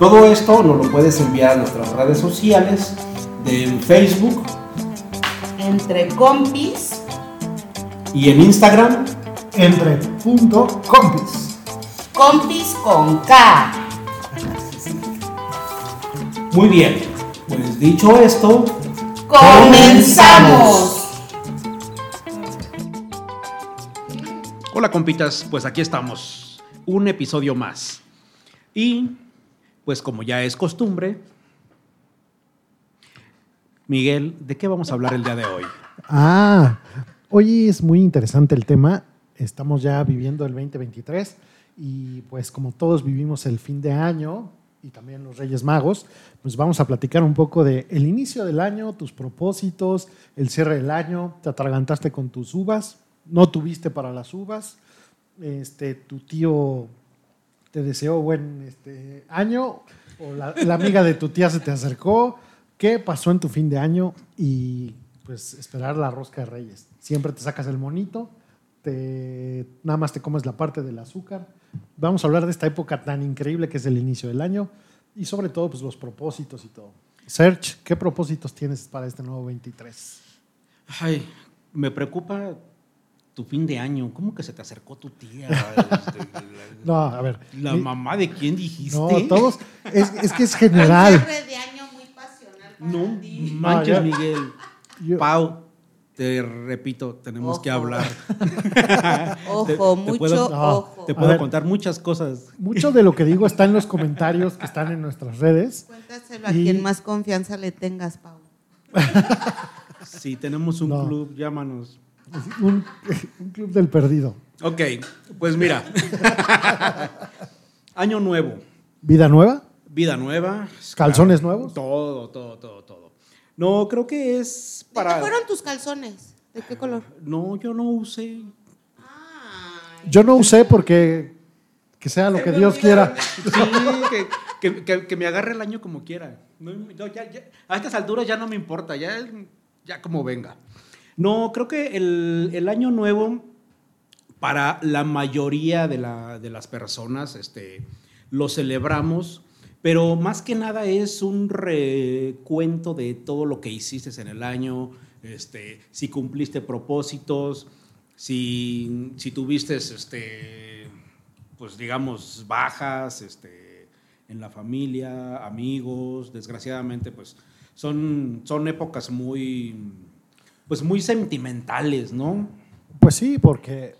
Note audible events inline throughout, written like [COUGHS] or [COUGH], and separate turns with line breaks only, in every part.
Todo esto nos lo puedes enviar a nuestras redes sociales de Facebook.
Entre compis.
Y en Instagram.
Entre punto compis.
Compis con K.
Muy bien, pues dicho esto,
comenzamos.
Hola compitas, pues aquí estamos, un episodio más. Y pues como ya es costumbre, Miguel, ¿de qué vamos a hablar el día de hoy?
Ah, hoy es muy interesante el tema. Estamos ya viviendo el 2023 y pues como todos vivimos el fin de año y también los Reyes Magos, pues vamos a platicar un poco de el inicio del año, tus propósitos, el cierre del año, te atragantaste con tus uvas, no tuviste para las uvas, este, tu tío te deseó buen este, año, o la, la, amiga de tu tía se te acercó, qué pasó en tu fin de año y pues esperar la rosca de reyes. Siempre te sacas el monito, te, nada más te comes la parte del azúcar. Vamos a hablar de esta época tan increíble que es el inicio del año y sobre todo pues los propósitos y todo. Serge, ¿qué propósitos tienes para este nuevo 23?
Ay, me preocupa tu fin de año, ¿cómo que se te acercó tu tía? [LAUGHS]
no, a ver.
¿La mamá de quién dijiste?
No, todos, es, es que es [LAUGHS] general.
Un cierre de año muy pasional para
no
ti.
manches,
No, ya-
Miguel.
Yo-
Pau, te repito, tenemos
Ojo.
que hablar. [LAUGHS]
Ojo,
Te- te
mucho
puedo-
No,
ojo.
Te
A
puedo
ver.
contar muchas cosas.
Mucho de lo que digo está en los comentarios que están en nuestras redes.
Cuéntaselo a
Y-
quien más confianza le tengas, Pau.
Si tenemos un
No.
club, llámanos.
Un, un club del perdido.
Ok, pues mira. [LAUGHS] Año nuevo,
¿Vida nueva?
vida nueva.
¿Calzones
Claro,
nuevos?
Todo, todo, todo, todo. No, creo que es
¿De
para.
qué fueron tus calzones? ¿De qué color?
No, yo no usé.
Ay,
Yo no usé porque que sea lo que Dios quiera.
Sí, que, que- que- que me agarre el año como quiera. No, no, ya- ya- a estas alturas ya no me importa, ya, ya como venga. No, creo que el, año nuevo, para la mayoría de, la- de las personas, este, lo celebramos, pero más que nada es un recuento de todo lo que hiciste en el año, este, si cumpliste propósitos, si, tuviste, este, pues digamos, bajas en la familia, amigos, desgraciadamente, pues son épocas muy, pues muy sentimentales, ¿no?
Pues sí, porque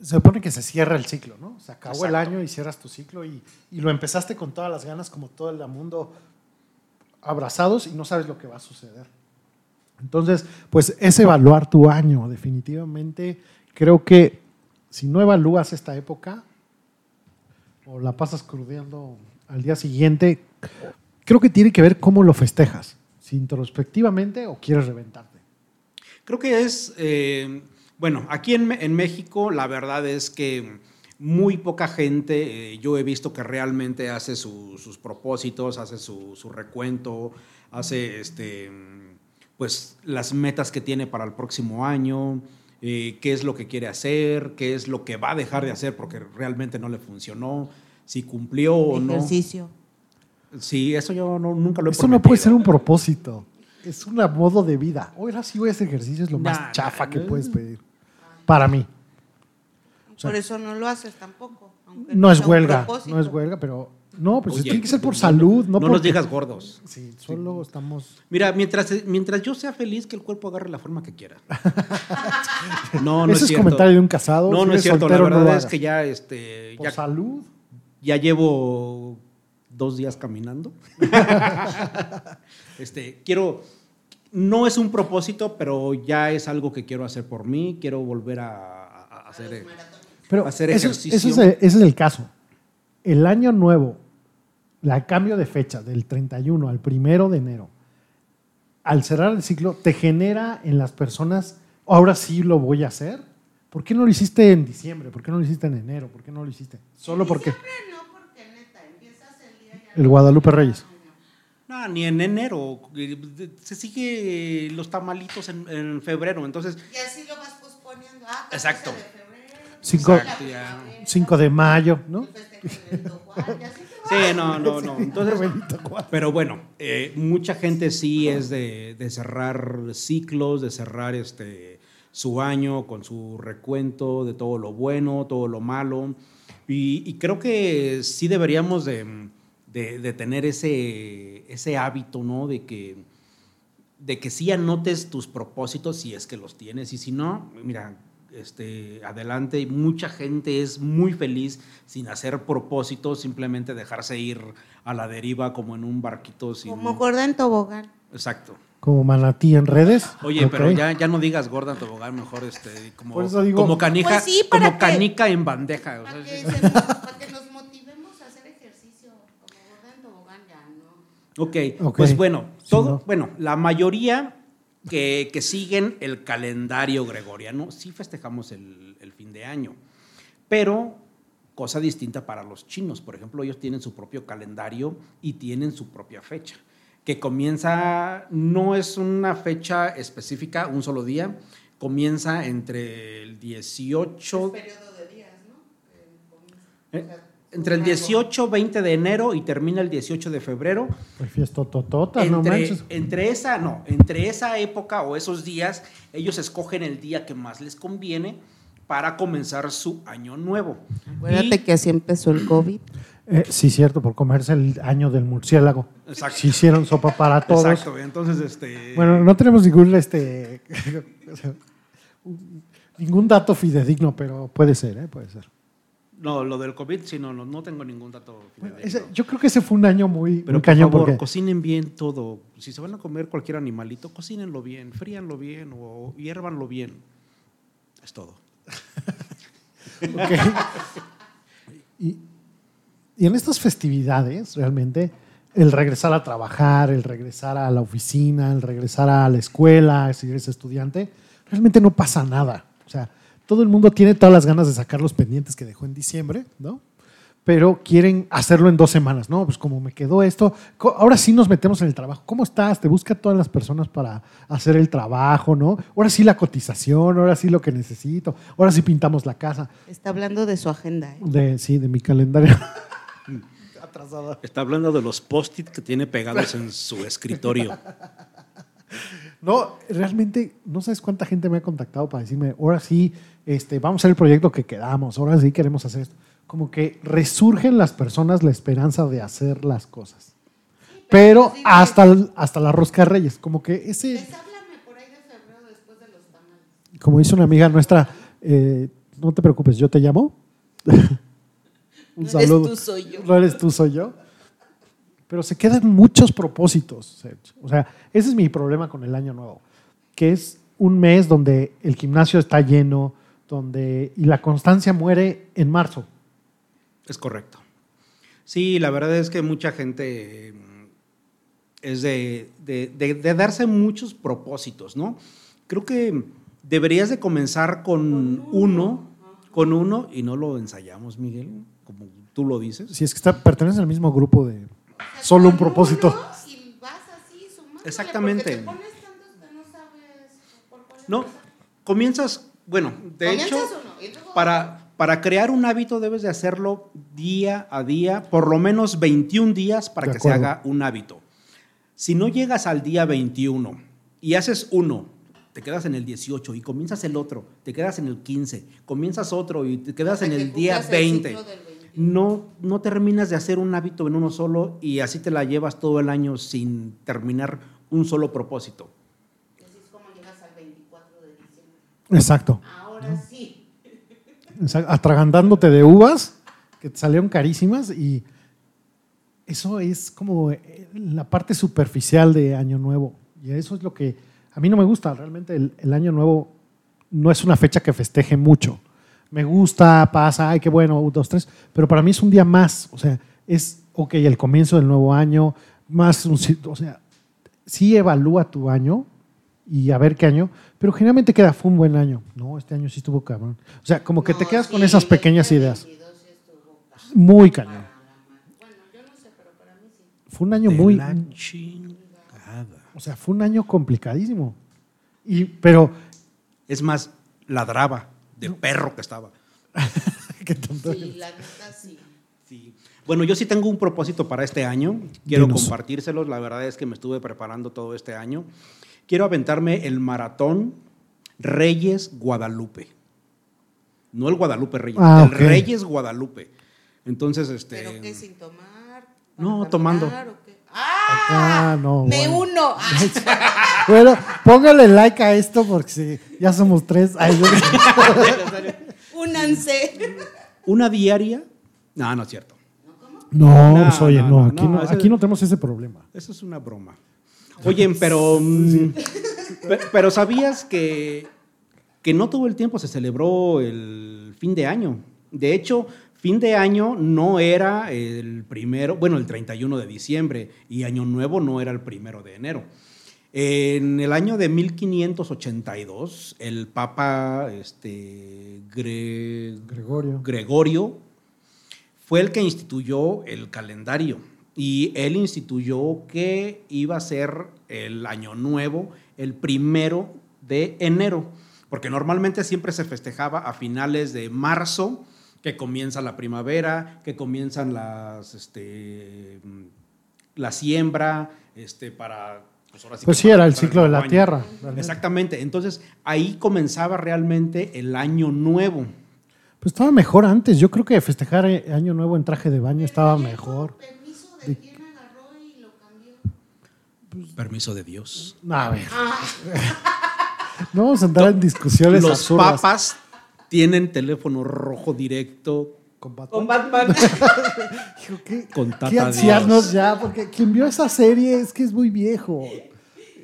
se supone que se cierra el ciclo, ¿no? Se acabó el año y cierras tu ciclo y, y lo empezaste con todas las ganas, como todo el mundo, abrazados y no sabes lo que va a suceder. Entonces, pues es evaluar tu año, definitivamente. Creo que si no evalúas esta época o la pasas crudeando al día siguiente, creo que tiene que ver cómo lo festejas, si introspectivamente o quieres reventarte.
Creo que es, eh, bueno, aquí en, México la verdad es que muy poca gente, eh, yo he visto que realmente hace su- sus propósitos, hace su, su recuento, hace este, pues las metas que tiene para el próximo año, eh, qué es lo que quiere hacer, qué es lo que va a dejar de hacer porque realmente no le funcionó, si cumplió o no.
Ejercicio.
Sí, eso yo no- nunca lo he
Esto no puede ser un propósito. Es un modo de vida. Hoy ahora sí voy a hacer ejercicio, es lo
Nah,
más chafa
nah,
que puedes pedir. Para mí.
Por eso no lo haces tampoco. aunque
No es huelga, no es huelga, pero No, pues
Oye,
tiene que ser por salud, no,
nos digas gordos.
Sí, solo estamos.
Mira, mientras, mientras yo sea feliz, que el cuerpo agarre la forma que quiera. [LAUGHS] No, no
Ese
es
comentario de un casado.
No,
si
no es cierto. La
no
verdad es que ya, este,
Por
ya,
salud.
ya llevo dos días caminando. [LAUGHS] este, quiero, no es un propósito, pero ya es algo que quiero hacer por mí. Quiero volver a, a- a hacer. eh,
Pero
hacer
eso-
ejercicio.
Ese es, el, ese es el caso. El año nuevo, la cambio de fecha del 31 al 1 de enero, al cerrar el ciclo, te genera en las personas, ahora sí lo voy a hacer. ¿Por qué no lo hiciste en diciembre? ¿Por qué no lo hiciste en enero? ¿Por qué no lo hiciste? Solo porque
no, el
Guadalupe Reyes.
No, ni en enero. Se sigue los tamalitos en, en febrero. Entonces,
Y así lo vas posponiendo. Ah, 14
Exacto.
de febrero,
Cinco-
la
Exacto, ya.
primavera,
5 de mayo, ¿no?
de así te
sí, no, no, no. Entonces, [LAUGHS] pero bueno, eh, mucha gente sí es de, de cerrar ciclos, de cerrar este su año con su recuento de todo lo bueno, todo lo malo. Y, y creo que sí deberíamos de, de- de tener ese, ese hábito, ¿no? De que, de que sí anotes tus propósitos si es que los tienes. Y si no, mira, este, adelante. Mucha gente es muy feliz sin hacer propósitos, simplemente dejarse ir a la deriva como en un barquito sin...
Como gorda en tobogán.
Exacto.
Como manatí en redes.
Oye, pero ya, ya no digas gorda en tobogán, mejor este, como,
Por eso digo-
como canija,
Pues sí, para
como
que-
canica en bandeja. o sea,
Para que,
sí.
se para que nos motivemos a hacer ejercicio. Como gorda en tobogán ya, ¿no?
Ok,
Ok.
pues bueno,
Sí,
todo,
¿no?
bueno, la mayoría que, que siguen el calendario gregoriano, sí festejamos el, el fin de año, pero cosa distinta para los chinos. Por ejemplo, ellos tienen su propio calendario y tienen su propia fecha, que comienza, no es una fecha específica, un solo día, comienza entre el 18...
periodo de días, ¿no?
Eh, entre el 18, 20 de enero y termina el 18 de febrero.
Pues fiesta totota, no
Entre,
manches.
entre esa, no, entre esa época o esos días, ellos escogen el día que más les conviene para comenzar su año nuevo.
Acuérdate
Y-
que así empezó el COVID.
Eh, sí, cierto, por comerse el año del murciélago.
Exacto.
Si hicieron sopa para todos.
Exacto, entonces este
Bueno, no tenemos ningún este [LAUGHS] ningún dato fidedigno, pero puede ser, ¿eh? puede ser.
No, lo del COVID sí no, no, no tengo ningún dato
Bueno,
fidedigno.
ese- yo creo que ese fue un año muy,
Pero
muy
por favor,
porque
cocinen bien todo. Si se van a comer cualquier animalito, cocínenlo bien, fríanlo bien o hiérvanlo bien. Es todo. [LAUGHS]
Y, y en estas festividades, realmente, el regresar a trabajar, el regresar a la oficina, el regresar a la escuela, si eres estudiante, realmente no pasa nada. O sea, todo el mundo tiene todas las ganas de sacar los pendientes que dejó en diciembre, ¿no? Pero quieren hacerlo en dos semanas, ¿no? Pues como me quedó esto, ahora sí nos metemos en el trabajo. ¿Cómo estás? Te busca todas las personas para hacer el trabajo, ¿no? Ahora sí la cotización, ahora sí lo que necesito, ahora sí pintamos la casa.
Está hablando de su agenda. ¿eh?
De, sí, de mi calendario. Atrasada. [LAUGHS]
Está hablando de los post-it que tiene pegados en su escritorio.
No, realmente no sabes cuánta gente me ha contactado para decirme, ahora sí, este, vamos a hacer el proyecto que quedamos, ahora sí queremos hacer esto. Como que resurgen las personas la esperanza de hacer las cosas. Pero hasta, el- hasta la rosca reyes, como que ese,
Les por ahí de febrero después de los tamales.
como dice una amiga nuestra, eh, no te preocupes, yo te llamo. [LAUGHS] Un
No eres tú, soy yo.
No eres tú, soy yo. Pero se quedan muchos propósitos. O sea, ese es mi problema con el año nuevo, que es un mes donde el gimnasio está lleno, donde y la constancia muere en marzo.
Es correcto. Sí, la verdad es que mucha gente mm, es de, de- de- de darse muchos propósitos, ¿no? Creo que deberías de comenzar con uno, con uno, y no lo ensayamos, Miguel, como tú lo dices.
Si es que está, pertenece al mismo grupo de solo un propósito.
Y vas así sumándole,
Exactamente.
porque te pones tantos que no sabes por cuál
No,
empezar.
comienzas, bueno, de
Comienzas
hecho, para, para crear un hábito debes de hacerlo día a día, por lo menos 21 días para
De
que se haga un hábito. Si no llegas al día 21 y haces uno, te quedas en el 18 y comienzas el otro, te quedas en el 15, comienzas otro y te quedas
hasta
en
que
el día
cumplas
20.
ciclo del 21.
No, no terminas de hacer un hábito en uno solo y así te la llevas todo el año sin terminar un solo propósito.
Así es como llegas al 24 de diciembre.
Exacto.
Ahora sí.
Exacto. Atragantándote de uvas que te salieron carísimas y eso es como eh, la parte superficial de Año Nuevo. Y eso es lo que a mí no me gusta. Realmente el, el Año Nuevo no es una fecha que festeje mucho. Me gusta, pasa, ay, qué bueno, un, dos, tres, pero para mí es un día más. O sea, es, ok, el comienzo del nuevo año, más, un, o sea, sí evalúa tu año y a ver qué año, pero generalmente queda, fue un buen año. No, este año sí estuvo cabrón. O sea, como que te quedas
sí,
con esas pequeñas ideas.
2022 sí estuvo cabrón.
Muy cañón.
Bueno, yo no sé, pero para mí sí.
Fue un año
De
muy,
la chingada.
o sea, fue un año complicadísimo. Y, pero,
Es más, ladraba de perro que estaba. [LAUGHS]
qué tonto.
Sí, la neta sí.
Sí. Bueno, yo sí tengo un propósito para este año. Quiero
Dinos.
compartírselos. La verdad es que me estuve preparando todo este año. Quiero aventarme el maratón Reyes Guadalupe. No el Guadalupe Reyes,
Ah,
el. Reyes Guadalupe. Entonces, este.
¿Pero qué? ¿Sin tomar?
No,
¿Para
tomando.
o qué? ¡Ah!
Ah, no.
¡Me
bueno.
uno! [LAUGHS] [LAUGHS]
Bueno, póngale like a esto porque sí, ya somos tres. Ay,
¡Únanse!
Una diaria. No, no es cierto.
No,
No,
pues, oye,
no,
no,
no,
aquí,
no,
no,
ese-
aquí no tenemos ese problema.
Eso es una broma. Oye, pero, mm, pe- pero ¿sabías que, que no todo el tiempo se celebró el fin de año? De hecho, fin de año no era el primero, bueno, el 31 de diciembre y año nuevo no era el primero de enero. En el año de 1582, el Papa este, Gre-
Gregorio.
Gregorio fue el que instituyó el calendario y él instituyó que iba a ser el año nuevo el primero de enero, porque normalmente siempre se festejaba a finales de marzo, que comienza la primavera, que comienzan las, este, mm, la siembra, este, para... Pues, ahora
Pues
que
sí, era el ciclo de la
año.
tierra. realmente.
Exactamente, entonces ahí comenzaba realmente el año nuevo.
Pues estaba mejor antes. Yo creo que festejar eh, Año Nuevo en traje de baño estaba mejor.
¿Permiso de quién agarró y lo cambió?
Permiso de Dios.
No, a ver. [LAUGHS] No vamos a entrar en discusiones
Los
absurdas.
papas tienen teléfono rojo directo
Con Batman.
Con Batman. [LAUGHS]
Hijo, ¿Qué,
con Tata
qué ancianos
Dios.
ya? Porque quien vio esa serie es que es muy viejo.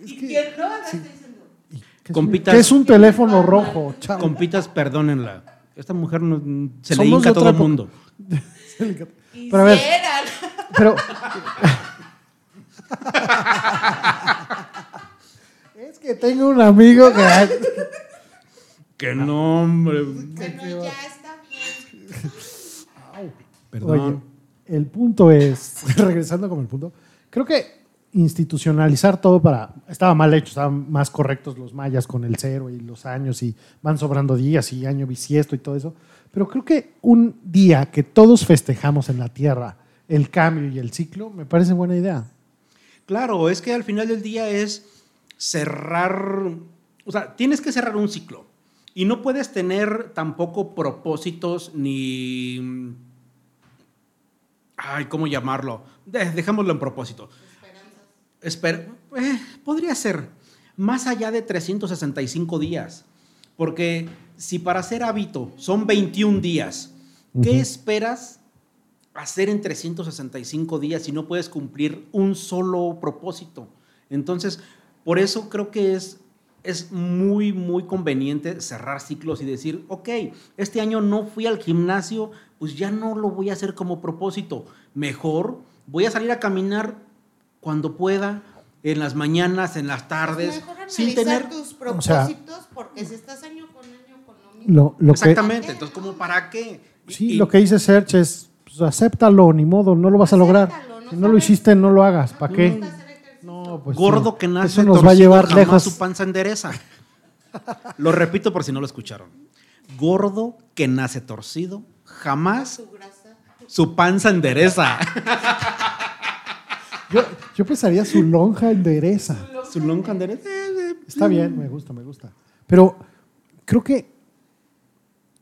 Es
¿Y
que,
quién no? Ahora diciendo.
que es, un,
Compitas-
que es un teléfono rojo, chavo.
Compitas, perdónenla. Esta mujer no- se le
Somos
hinca
de [LAUGHS]
a todo el mundo.
Pero a ver, pero. [LAUGHS] es que tengo un amigo que.
Que no, hombre.
Bueno, ya.
Perdón.
Oye, el punto es, [LAUGHS] regresando con el punto, creo que institucionalizar todo para, estaba mal hecho, estaban más correctos los mayas con el cero y los años y van sobrando días y año bisiesto y todo eso, pero creo que un día que todos festejamos en la Tierra el cambio y el ciclo, me parece buena idea.
Claro, es que al final del día es cerrar, o sea, tienes que cerrar un ciclo y no puedes tener tampoco propósitos ni, ay, ¿cómo llamarlo? De- dejémoslo en propósito. Esper- eh, podría ser más allá de 365 días, porque si para hacer hábito son 21 días, ¿qué
Ujú.
esperas hacer en 365 días si no puedes cumplir un solo propósito? Entonces, por eso creo que es, es muy, muy conveniente cerrar ciclos y decir, ok, este año no fui al gimnasio, pues ya no lo voy a hacer como propósito. Mejor voy a salir a caminar cuando pueda, en las mañanas, en las tardes,
Mejor
sin
analizar
tener...
tus
O sea-
propósitos porque si estás año con año con lo mismo.
Lo, lo que,
Exactamente, entonces, ¿cómo para qué?
Sí,
y-
lo que dice Serge es, pues, acéptalo, ni modo, no lo vas a lograr.
Acéptalo, no
Si no lo hiciste, no lo hagas, ¿para
No
qué? No, pues
Gordo
sí.
que nace
Eso nos va a
torcido,
llevar
jamás
lejos.
su panza endereza. [LAUGHS] Lo repito por si no lo escucharon. Gordo que nace torcido, jamás
Su grasa.
su panza endereza. [LAUGHS]
Yo, yo pensaría su lonja endereza.
su lonja endereza.
Está bien, me gusta, me gusta. Pero creo que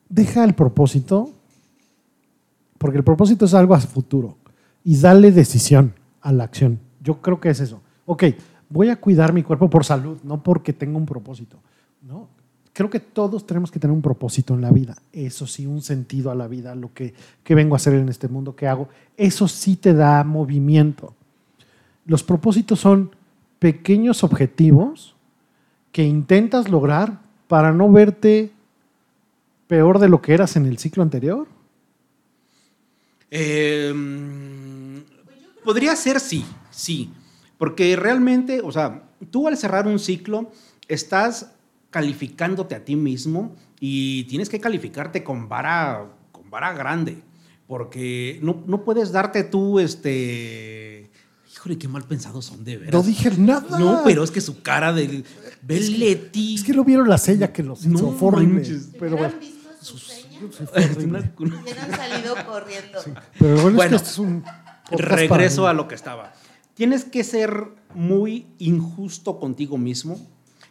deja el propósito porque el propósito es algo a futuro y darle decisión a la acción. Yo creo que es eso. Ok, voy a cuidar mi cuerpo por salud, no porque tenga un propósito. ¿no? Creo que todos tenemos que tener un propósito en la vida. Eso sí, un sentido a la vida, lo que, que vengo a hacer en este mundo, que hago. Eso sí te da movimiento. Los propósitos son pequeños objetivos que intentas lograr para no verte peor de lo que eras en el ciclo anterior.
Eh, podría ser sí, sí. Porque realmente, o sea, tú al cerrar un ciclo estás calificándote a ti mismo y tienes que calificarte con vara, con vara grande. Porque no, no puedes darte tú, este... Híjole, qué mal pensados son de veras.
No dije nada.
No, pero es que su cara del... Ve
Es que-
Leti.
Es que lo vieron la sella que los
No
hizo
manches.
Pero bueno,
¿Hubieran visto su seña?
sí, fue
Es
horrible.
una-
Hubieran salido corriendo.
Pero bueno,
Bueno,
es que este es un
regreso
para-
a lo que estaba. Tienes que ser muy injusto contigo mismo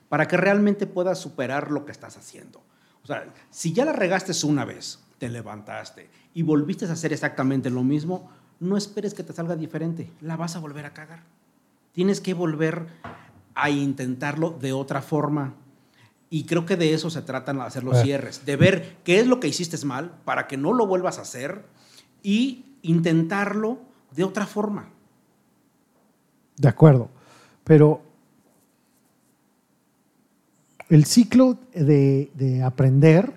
para que realmente puedas superar lo que estás haciendo. O sea, si ya la regaste una vez, te levantaste y volviste a hacer exactamente lo mismo, no esperes que te salga diferente. La vas a volver a cagar. Tienes que volver a intentarlo de otra forma. Y creo que de eso se tratan hacer los
Ah.
cierres, de ver qué es lo que hiciste mal para que no lo vuelvas a hacer y intentarlo de otra forma.
De acuerdo. Pero el ciclo de, de aprender,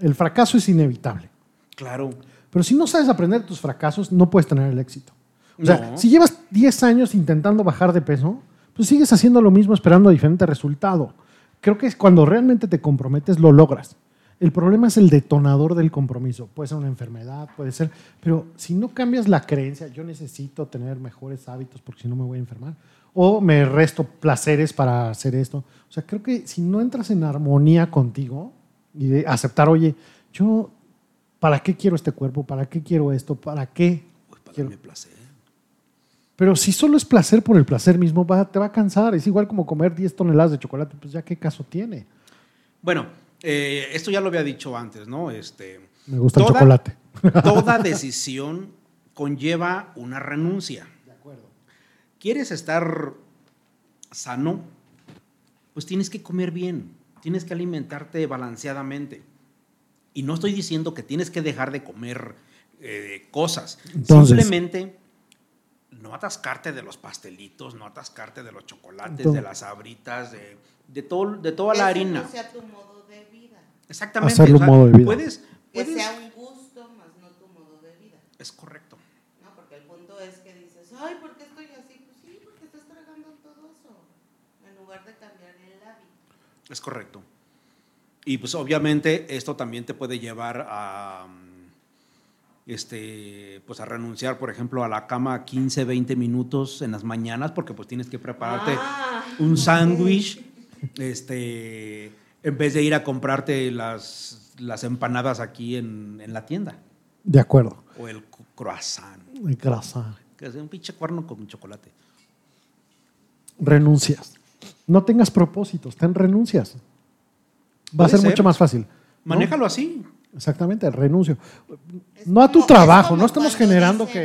el fracaso es inevitable.
Claro.
Pero si no sabes aprender tus fracasos, no puedes tener el éxito. O sea,
No.
si llevas 10 años intentando bajar de peso, pues sigues haciendo lo mismo esperando diferente resultado. Creo que es cuando realmente te comprometes, lo logras. El problema es el detonador del compromiso. Puede ser una enfermedad, puede ser, pero si no cambias la creencia, yo necesito tener mejores hábitos porque si no me voy a enfermar, o me resto placeres para hacer esto. O sea, creo que si no entras en armonía contigo y de aceptar, oye, yo, ¿para qué quiero este cuerpo? ¿Para qué quiero esto? ¿Para qué?
Uy, para
Quiero-
darme placer.
Pero si solo es placer por el placer mismo, va- te va a cansar. Es igual como comer 10 toneladas de chocolate, pues ya qué caso tiene.
Bueno, eh, esto ya lo había dicho antes, ¿no? Este,
Me gusta el
Toda-
chocolate. [LAUGHS]
toda [LAUGHS] decisión conlleva una renuncia.
De acuerdo.
¿Quieres estar sano? Pues tienes que comer bien, tienes que alimentarte balanceadamente. Y no estoy diciendo que tienes que dejar de comer eh, cosas.
Entonces-
Simplemente no atascarte de los pastelitos, no atascarte de los chocolates,
Entonces-
de las sabritas, de, de, todo, de toda la harina.
No sea tu modo
Exactamente.
Hacerlo un modo de vida.
Puedes,
Que
puedes-
sea un gusto, más no tu modo de vida.
Es correcto.
¿no? Porque el punto es que dices, ay, ¿por qué estoy así? Pues sí, porque estás tragando todo eso. En lugar de cambiar el hábito.
Es correcto. Y pues obviamente esto también te puede llevar a mm, este pues a renunciar, por ejemplo, a la cama 15, 20 minutos en las mañanas porque pues tienes que prepararte
Ah,
un [LAUGHS] sándwich este en vez de ir a comprarte las, las empanadas aquí en, en la tienda
De acuerdo.
o el croissant,
De grasa.
que es un pinche cuerno con chocolate.
Renuncias. No tengas propósitos, ten renuncias. Va a ser,
ser.
mucho más fácil. ¿no?
Manéjalo así.
Exactamente, renuncio.
Es
No a tu
como-
trabajo, no estamos generando
dicen,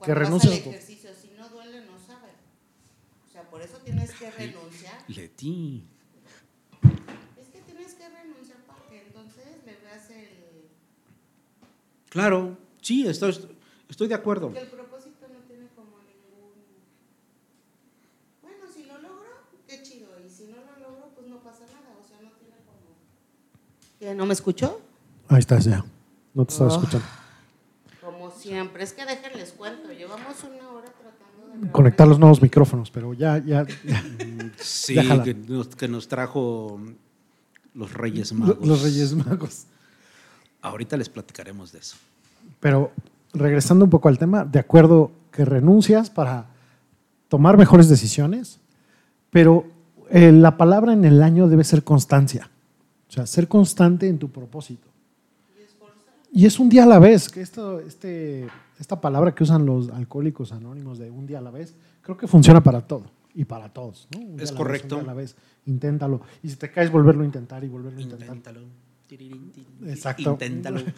que, que renuncies
al
a tu-
ejercicio, si no duele, no sabe. O sea, por eso tienes que renunciar.
Leti.
Es que tienes que renunciar para que entonces le veas el...
Claro, sí, estoy, estoy de acuerdo.
Que el propósito no tiene como ningún... Bueno, si lo logro, qué chido. Y si no lo logro, pues no pasa nada. O sea, no tiene como... ¿Qué, ¿No me escuchó?
Ahí estás ya. No te estaba
Ah.
escuchando.
Como siempre. Es que déjenles cuento. Llevamos una hora tratando de...
Conectar los nuevos micrófonos, pero ya, ya, ya.
Sí, que nos, que nos trajo los Reyes Magos.
Los Reyes Magos.
Ahorita les platicaremos de eso.
Pero regresando un poco al tema, de acuerdo que renuncias para tomar mejores decisiones, pero eh, la palabra en el año debe ser constancia. O sea, ser constante en tu propósito. Y es un día a la vez, que esto, este, esta palabra que usan los alcohólicos anónimos de un día a la vez, creo que funciona para todo y para todos. ¿no? Un día
Es
a la
correcto.
Vez, un día a la vez, inténtalo. Y si te caes, volverlo a intentar y volverlo a intentar.
Inténtalo.
Exacto.
Inténtalo. [LAUGHS]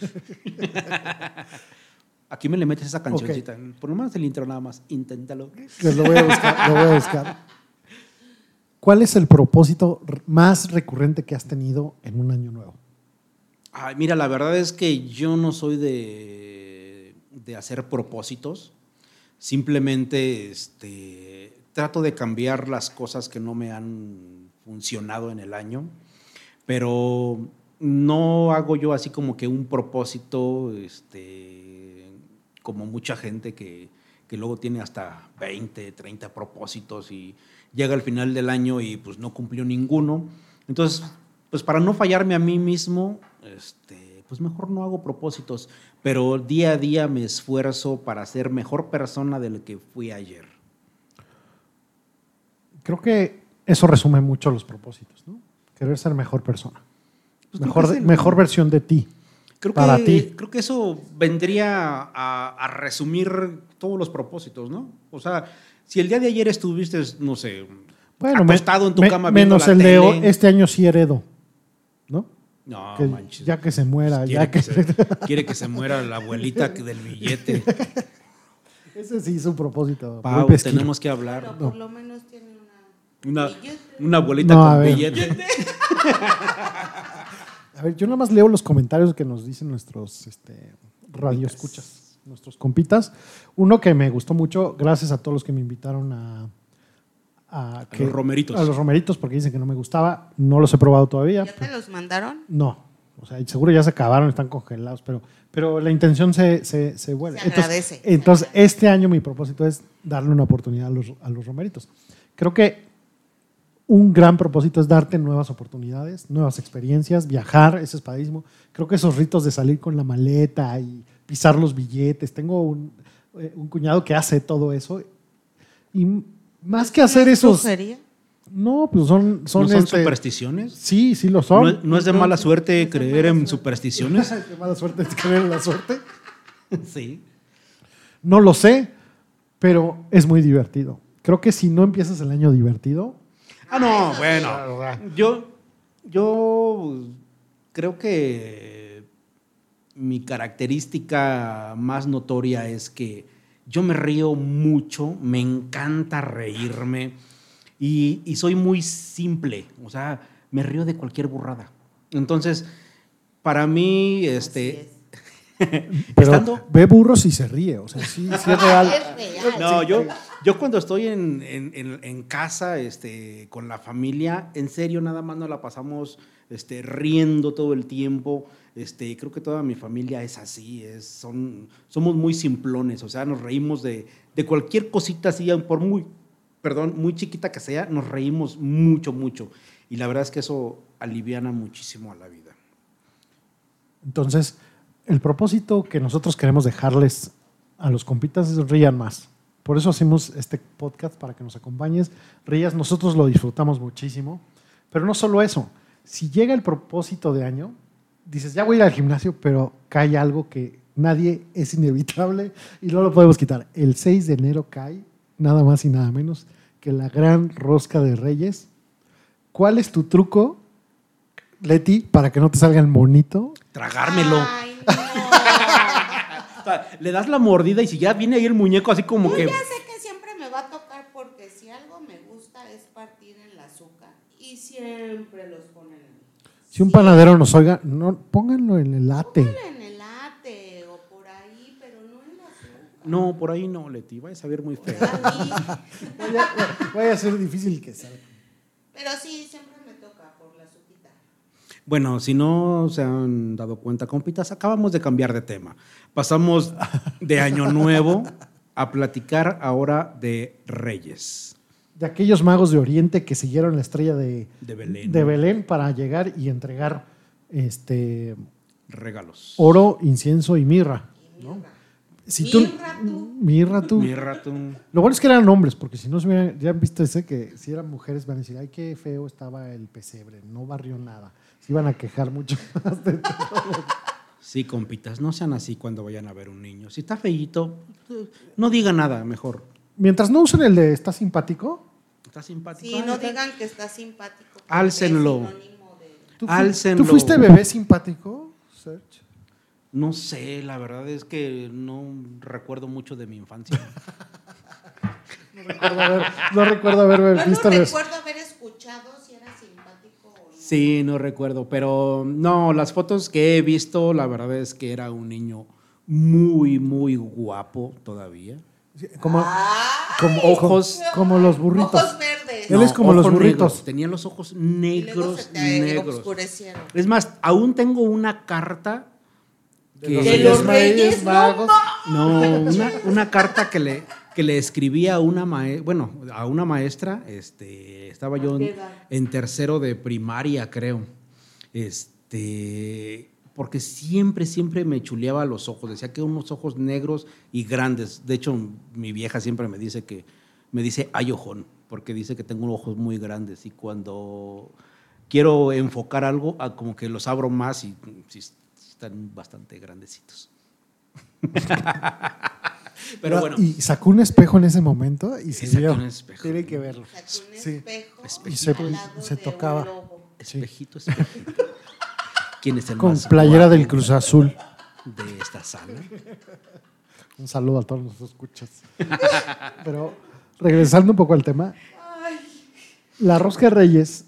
Aquí me le metes esa cancioncita. Por lo menos el intro nada más. Inténtalo.
Pues lo voy a buscar, lo voy a buscar. ¿Cuál es el propósito más recurrente que has tenido en un año nuevo?
Ay, mira, la verdad es que yo no soy de, de hacer propósitos. Simplemente este, trato de cambiar las cosas que no me han funcionado en el año. Pero no hago yo así como que un propósito, este, como mucha gente que, que luego tiene hasta 20, 30 propósitos y llega al final del año y pues no cumplió ninguno. Entonces, pues para no fallarme a mí mismo, este, pues mejor no hago propósitos, pero día a día me esfuerzo para ser mejor persona de lo que fui ayer.
Creo que eso resume mucho los propósitos, ¿no? Querer ser mejor persona.
Pues
mejor, de-
el-
mejor versión de ti.
Creo
para
que,
ti.
Creo que eso vendría a, a resumir todos los propósitos, ¿no? O sea, si el día de ayer estuviste, no sé,
Bueno, me-
acostado en tu
me-
cama viendo
menos
la
el de
tele.
hoy, este año sí heredo, ¿no?
No,
Que
manches.
ya que se muera,
quiere,
ya
que
que,
se, [LAUGHS] quiere que se muera la abuelita del billete. [LAUGHS]
ese sí es un propósito.
Pau, tenemos que hablar.
Pero por lo menos tiene una.
Una, una abuelita
No,
con billete. [LAUGHS]
A ver, yo nada más leo los comentarios que nos dicen nuestros este, radioescuchas, nuestros compitas. Uno que me gustó mucho, gracias a todos los que me invitaron a. A, que-
los romeritos.
A los romeritos, porque dicen que no me gustaba. No los he probado todavía.
¿Ya te los mandaron?
No. O sea, seguro ya se acabaron, están congelados, pero, pero la intención se, se, se vuelve.
Se
entonces,
agradece.
entonces, este año mi propósito es darle una oportunidad a los, a los romeritos. Creo que un gran propósito es darte nuevas oportunidades, nuevas experiencias, viajar, eso es padrísimo. Creo que esos ritos de salir con la maleta y pisar los billetes, tengo un, eh, un cuñado que hace todo eso. Y más que hacer esos...
¿Brujería?
No, pues son... Son,
¿No son
este-
supersticiones?
Sí, sí lo son.
¿No, es- no es de mala suerte creer en supersticiones? [LAUGHS]
Qué mala suerte es creer en la suerte. [LAUGHS]
sí.
No lo sé, pero es muy divertido. Creo que si no empiezas el año divertido,
Ah, no, bueno. Yo, yo creo que mi característica más notoria es que yo me río mucho, me encanta reírme y, y soy muy simple, o sea, me río de cualquier burrada. Entonces, para mí, este, [LAUGHS]
pero
Estando-
ve burros y se ríe. O sea, sí, sí es real. [LAUGHS]
Es real.
No, yo, yo cuando estoy en, casa este, con la familia, en serio, nada más nos la pasamos este, riendo todo el tiempo. Este, creo que toda mi familia es así, es, son, somos muy simplones, o sea, nos reímos de, de cualquier cosita así, por muy, perdón, muy chiquita que sea, nos reímos mucho, mucho. Y la verdad es que eso aliviana muchísimo a la vida.
Entonces, el propósito que nosotros queremos dejarles a los compitas es rían más. Por eso hacemos este podcast para que nos acompañes. Rías, nosotros lo disfrutamos muchísimo. Pero no solo eso. Si llega el propósito de año, dices, ya voy a ir al gimnasio, pero cae algo que nadie [LAUGHS] es inevitable y no lo podemos quitar. El 6 de enero cae nada más y nada menos que la gran rosca de Reyes. ¿Cuál es tu truco, Leti, para que no te salga el monito?
Tragármelo.
Ay, no.
Sea, le das la mordida y si ya viene ahí el muñeco así como
Yo
que...
ya sé que siempre me va a tocar porque si algo me gusta es partir el azúcar y siempre los ponen en
Si un panadero nos oiga, no, pónganlo en el late.
en el late o por ahí, pero no en el azúcar.
No, por ahí no, Leti, va a saber muy feo. [LAUGHS]
Vaya, vaya a ser difícil que salga.
pero sí, siempre me toca por la azuquita.
Bueno, si no se han dado cuenta, compitas, acabamos de cambiar de tema. Pasamos de Año Nuevo a platicar ahora de Reyes,
De aquellos magos de Oriente que siguieron la estrella de,
de Belén.
de Belén para llegar y entregar este
Regalos.
oro, incienso y mirra. ¿no? Si tú,
Mirra tú.
mirra. Lo bueno es que eran hombres, porque si no se hubieran, ya han visto ese que si eran mujeres van a decir, ay, qué feo estaba el pesebre, no barrió nada. Se iban a quejar mucho [LAUGHS] más de todo.
Sí, compitas, no sean así cuando vayan a ver un niño. Si está feíto, no diga nada, mejor.
Mientras no usen el de está simpático,
Está simpático.
Sí,
Ay,
no
está-
digan que está simpático.
Álcenlo.
de-
¿tú, fu-
Álcenlo.
¿tú fuiste bebé simpático, Serge?
No sé, la verdad es que no recuerdo mucho de mi infancia. [LAUGHS]
No recuerdo, haber, no recuerdo
Yo no
visto. los-
recuerdo haber escuchado si era simpático o no.
Sí, no recuerdo, pero no, las fotos que he visto, la verdad es que era un niño muy, muy guapo todavía.
Como,
Ojos-
como los burritos.
Ojos verdes.
Él es como los burritos.
negros, Tenía los ojos
y luego
negros,
se te
negros.
oscurecieron.
Es más, aún tengo una carta
De
que-
los
De
Reyes
los Reyes, no
Magos.
No, una, una carta que le, que le escribí a una maestra, bueno, a una maestra, este, estaba yo
¿A qué
en, tercero de primaria, creo. Este, porque siempre, siempre me chuleaba los ojos. Decía que unos ojos negros y grandes. De hecho, mi vieja siempre me dice que, me dice ay ojón, porque dice que tengo ojos muy grandes y cuando quiero enfocar algo, ah, como que los abro más y sí, están bastante grandecitos. [LAUGHS] Pero bueno.
Y sacó un espejo en ese momento y se
sacó
vio.
un espejo.
Tiene que verlo.
Sacó un
Sí.
espejo
Y se- se tocaba.
Espejito, espejito. [LAUGHS] ¿Quién es el
Con
más
playera
guapo
del Cruz Azul.
de esta sala?
Un saludo a todos los escuchas. Pero regresando un poco al tema, la rosca de Reyes,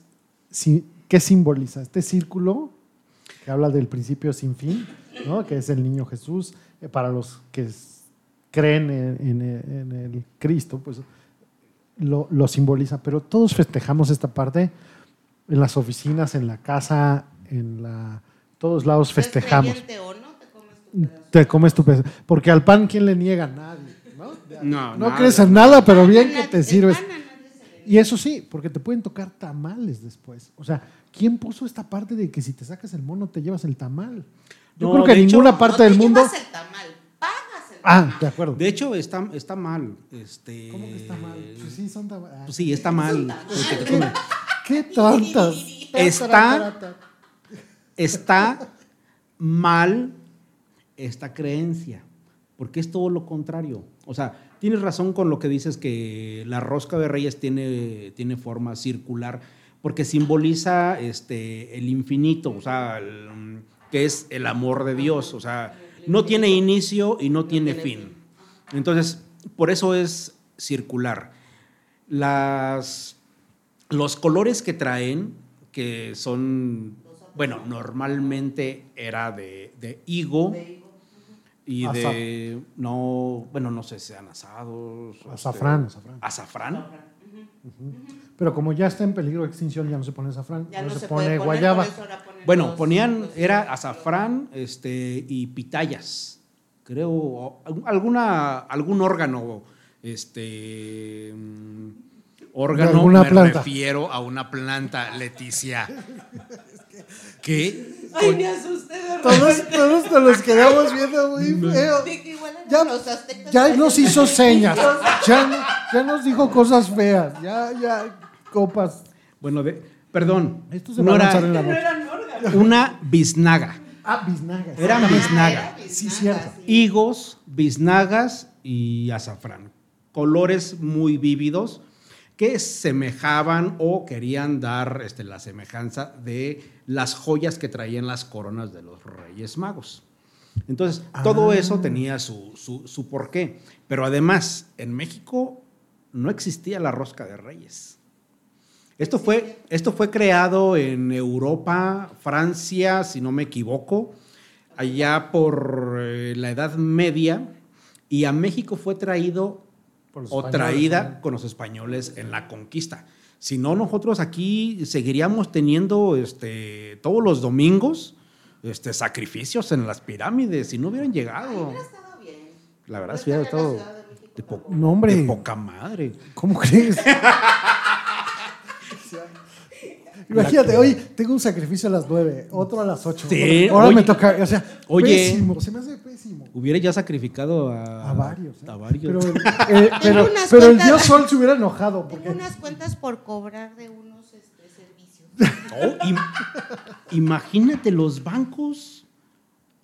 ¿qué simboliza? Este círculo que habla del principio sin fin, ¿no? que es el niño Jesús, eh, para los que creen en, en- en el Cristo, pues lo, lo simboliza. Pero todos festejamos esta parte en las oficinas, en la casa, en la todos lados
¿Eres
festejamos.
o no? Te comes tu pedazo.
Te comes tu pedazo. Porque al pan, ¿quién le niega? Nadie. No,
No,
no
nada.
crees en nada, pero bien que te sirves. Y eso sí, porque te pueden tocar tamales después. O sea, ¿quién puso esta parte de que si te sacas el mono te llevas el tamal? Yo
No,
creo que en ninguna parte
no
del
te
mundo.
llevas el tamal,
Ah,
tamal.
de acuerdo.
De hecho, está, está mal. Este,
¿Cómo que está mal? Pues sí, son tam- ah,
Pues sí, está mal. [LAUGHS]
¿Qué, tontas.
Está- Está mal esta creencia, porque es todo lo contrario. O sea, tienes razón con lo que dices que la rosca de reyes tiene, tiene forma circular, porque simboliza este, el infinito, o sea, el- que es el amor de Dios. O sea, no tiene inicio y no tiene fin. Entonces, por eso es circular. Las, los colores que traen, que son, bueno, normalmente era de, de higo y de, no, bueno, no sé, sean asados. este,
Azafrán, azafrán.
Azafrán.
Pero como ya está en peligro de extinción, ya no se pone azafrán.
Ya
no,
no
se,
se
pone
puede poner,
guayaba.
Bueno,
los-
ponían,
los-
era azafrán este, y pitayas, creo, alguna, algún órgano, este, mm, órgano, me
planta.
refiero a una planta, Leticia. [LAUGHS] ¿Qué?
Ay, me asusté de
Todos, todos nos los quedamos viendo muy feo. Ya, ya nos hizo señas. Ya, ya nos dijo cosas feas. Ya, ya, copas.
Bueno, de- perdón,
Esto se
no
va a
era
lanzar en la
No
noche.
eran órganos.
una biznaga.
Ah, biznagas.
Eran
Ah,
biznaga.
era
Sí,
biznaga,
cierto.
sí.
higos, biznagas y azafrán. Colores muy vívidos que semejaban o querían dar este, la semejanza de las joyas que traían las coronas de los Reyes Magos. Entonces, todo
Ah.
eso tenía su, su, su porqué. Pero además, en México no existía la rosca de Reyes. Esto fue, esto fue creado en Europa, Francia, si no me equivoco, allá por eh, la Edad Media, y a México fue traído
Por
o traída
¿no?
con los españoles en la conquista. Si no, nosotros aquí seguiríamos teniendo este, todos los domingos este, sacrificios en las pirámides y no hubieran llegado.
Hubiera estado bien.
La verdad, si hubiera estado
de
po-.
No, hombre.
de poca madre.
¿Cómo crees? [LAUGHS] Imagínate, hoy tengo un sacrificio a las 9, otro a las 8.
Sí,
ahora
oye.
me toca, o sea,
Oye.
pésimo, se me hace pésimo.
Hubiera ya sacrificado a,
A varios. ¿eh?
A varios.
Pero, eh, [LAUGHS] pero, pero el dios Sol se hubiera enojado. Porque,
Tengo unas cuentas por cobrar de unos este, servicios. [LAUGHS]
Oh, im- imagínate, los bancos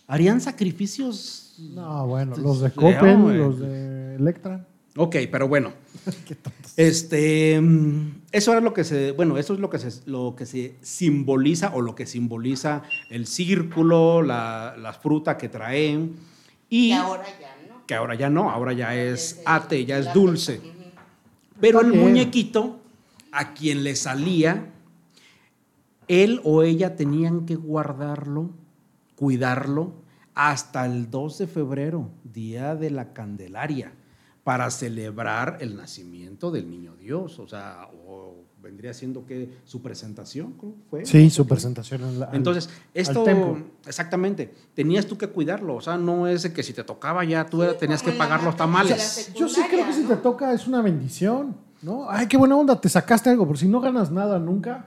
harían sacrificios.
no, bueno, los de Copen, los de Electra.
Ok, pero bueno. [LAUGHS] Este, mm, eso era lo que se, bueno, eso es lo que se, lo que se simboliza o lo que simboliza el círculo, la, la fruta que traen y
Y ahora ya no.
que ahora ya no, ahora ya es ate, ya es dulce. Pero el muñequito, a quien le salía, él o ella tenían que guardarlo, cuidarlo, hasta el 2 de febrero, Día de la Candelaria, para celebrar el nacimiento del niño Dios. O sea, o vendría siendo que su presentación, ¿cómo fue?
Sí, su presentación. en la- al-
Entonces, esto, exactamente, tenías tú que cuidarlo, o sea, no es que si te tocaba ya tú
Sí,
tenías que pagar los tamales.
Yo sí creo que si te toca es una bendición, ¿no? Ay, qué buena onda, te sacaste algo, por si no ganas nada nunca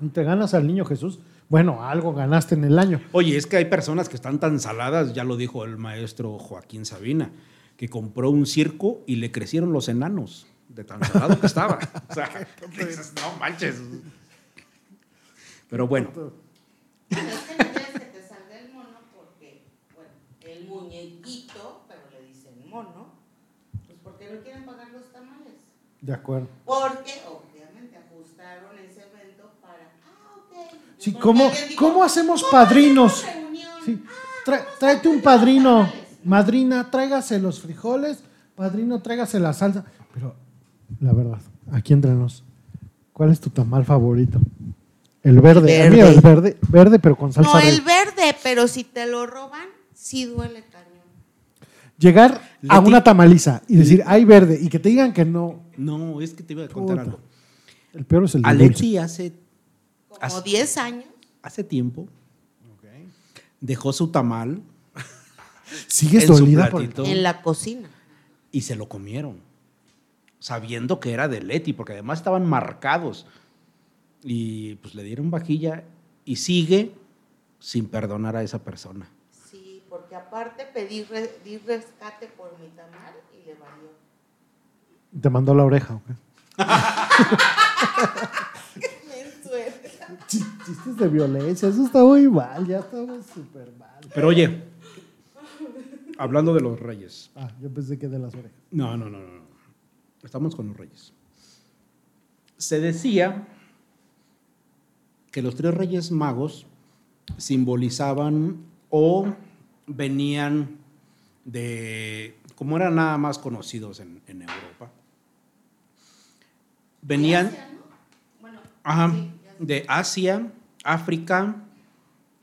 y te ganas al niño Jesús, bueno, algo ganaste en el año.
Oye, es que hay personas que están tan saladas, ya lo dijo el maestro Joaquín Sabina, que compró un circo y le crecieron los enanos de tan salado que estaba. O sea, [LAUGHS] dices, no manches. Pero bueno,
Pero es que no quieres que te salga el mono porque, bueno, el muñequito, pero le dicen mono, pues porque no quieren pagar los tamales.
De acuerdo.
Porque, obviamente, ajustaron ese evento para, ah, ok.
Sí, ¿cómo, ¿cómo hacemos
"¿Cómo
padrinos?
hacemos reunión?"
Sí,
Ah,
tráete un padrino,
tamales.
Madrina, tráigase los frijoles, padrino, tráigase la salsa. Pero, la verdad, aquí entre nos, ¿cuál es tu tamal favorito? El verde,
El
Mira,
verde.
el verde, verde pero con salsa
No, el verde, pero si te lo roban, sí duele cañón.
Llegar a una tamaliza y decir, hay verde, y que te digan que no.
no, es que te iba a contar
Puta.
algo.
El peor es el de dulce.
Alexi hace,
Como
Así-
10 años.
hace tiempo dejó su tamal
¿Sigues
en su
dolida por el-
platito.
En la cocina.
y se lo comieron, sabiendo que era de Leti, porque además estaban marcados. Y pues le dieron vajilla y sigue sin perdonar a esa persona.
Sí, porque aparte pedí, re- di rescate por mi tamal y le valió.
Te mandó la oreja, ¿ok? [LAUGHS] Ch- Chistes de violencia, eso está muy mal, ya estamos súper mal.
Pero oye, hablando de los reyes.
Ah, yo pensé que de las orejas.
No, no, no, no. no. Estamos con los reyes. Se decía que los tres reyes magos simbolizaban o venían de, como eran nada más conocidos en, en Europa, venían
Asia, ¿no? Bueno,
ajá,
sí, ya sé.
de Asia, África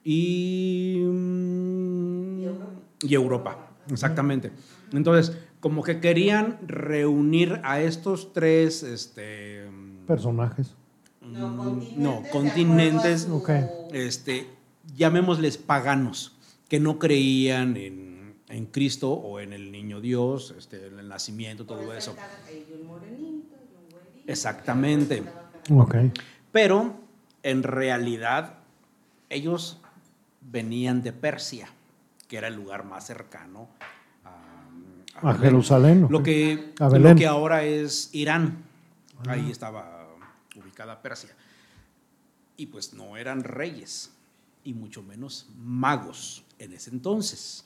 y, mm.
Y Europa,
exactamente. Entonces, como que querían reunir a estos tres, este,
Personajes.
No,
mm,
continentes.
no, continentes,
su-
este, llamémosles paganos, que no creían en, en Cristo o en el niño Dios, este, en el nacimiento, todo eso. Exactamente. Pero en realidad ellos venían de Persia, que era el lugar más cercano a.
Jerusalén.
Lo que,
A Belén.
lo que ahora es Irán. Ahí estaba ubicada Persia. Y pues no eran reyes, y mucho menos magos en ese entonces.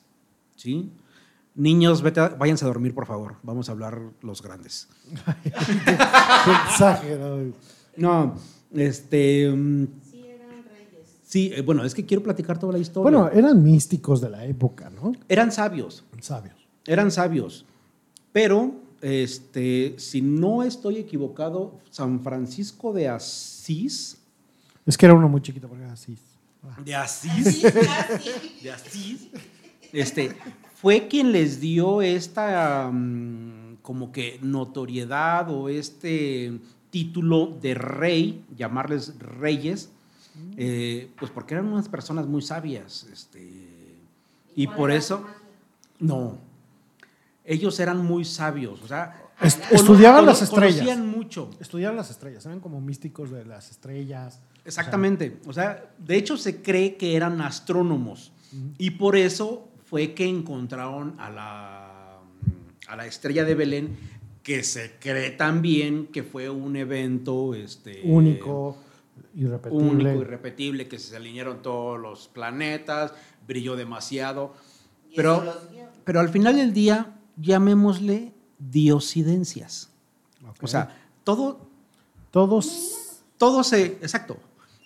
¿Sí? Niños, vete a- váyanse a dormir, por favor. Vamos a hablar los grandes. [LAUGHS] No, este.
Sí,
eh, bueno, es que quiero platicar toda la historia.
Bueno, eran místicos de la época, ¿no?
eran sabios,
Sabios.
eran sabios. Pero, este, si no estoy equivocado, San Francisco de Asís.
Es que era uno muy chiquito porque era así. Ah.
De Asís. [LAUGHS] De Asís. Este, fue quien les dio esta mm, como que notoriedad o este título de rey, llamarles reyes, eh, pues porque eran unas personas muy sabias. Este, y
¿Cuál
por eso, no, ellos eran muy sabios, o sea,
Est- estudiaban las estrellas.
Conocían mucho.
Estudiaban las estrellas, eran como místicos de las estrellas.
Exactamente. O sea, de hecho se cree que eran astrónomos y por eso fue que encontraron a la, a la estrella de Belén, que se cree también que fue un evento este,
Único, irrepetible.
único, irrepetible, que se alinearon todos los planetas, brilló demasiado. Pero, pero al final del día, llamémosle diosidencias. O sea, todo,
Todos.
todo se, exacto,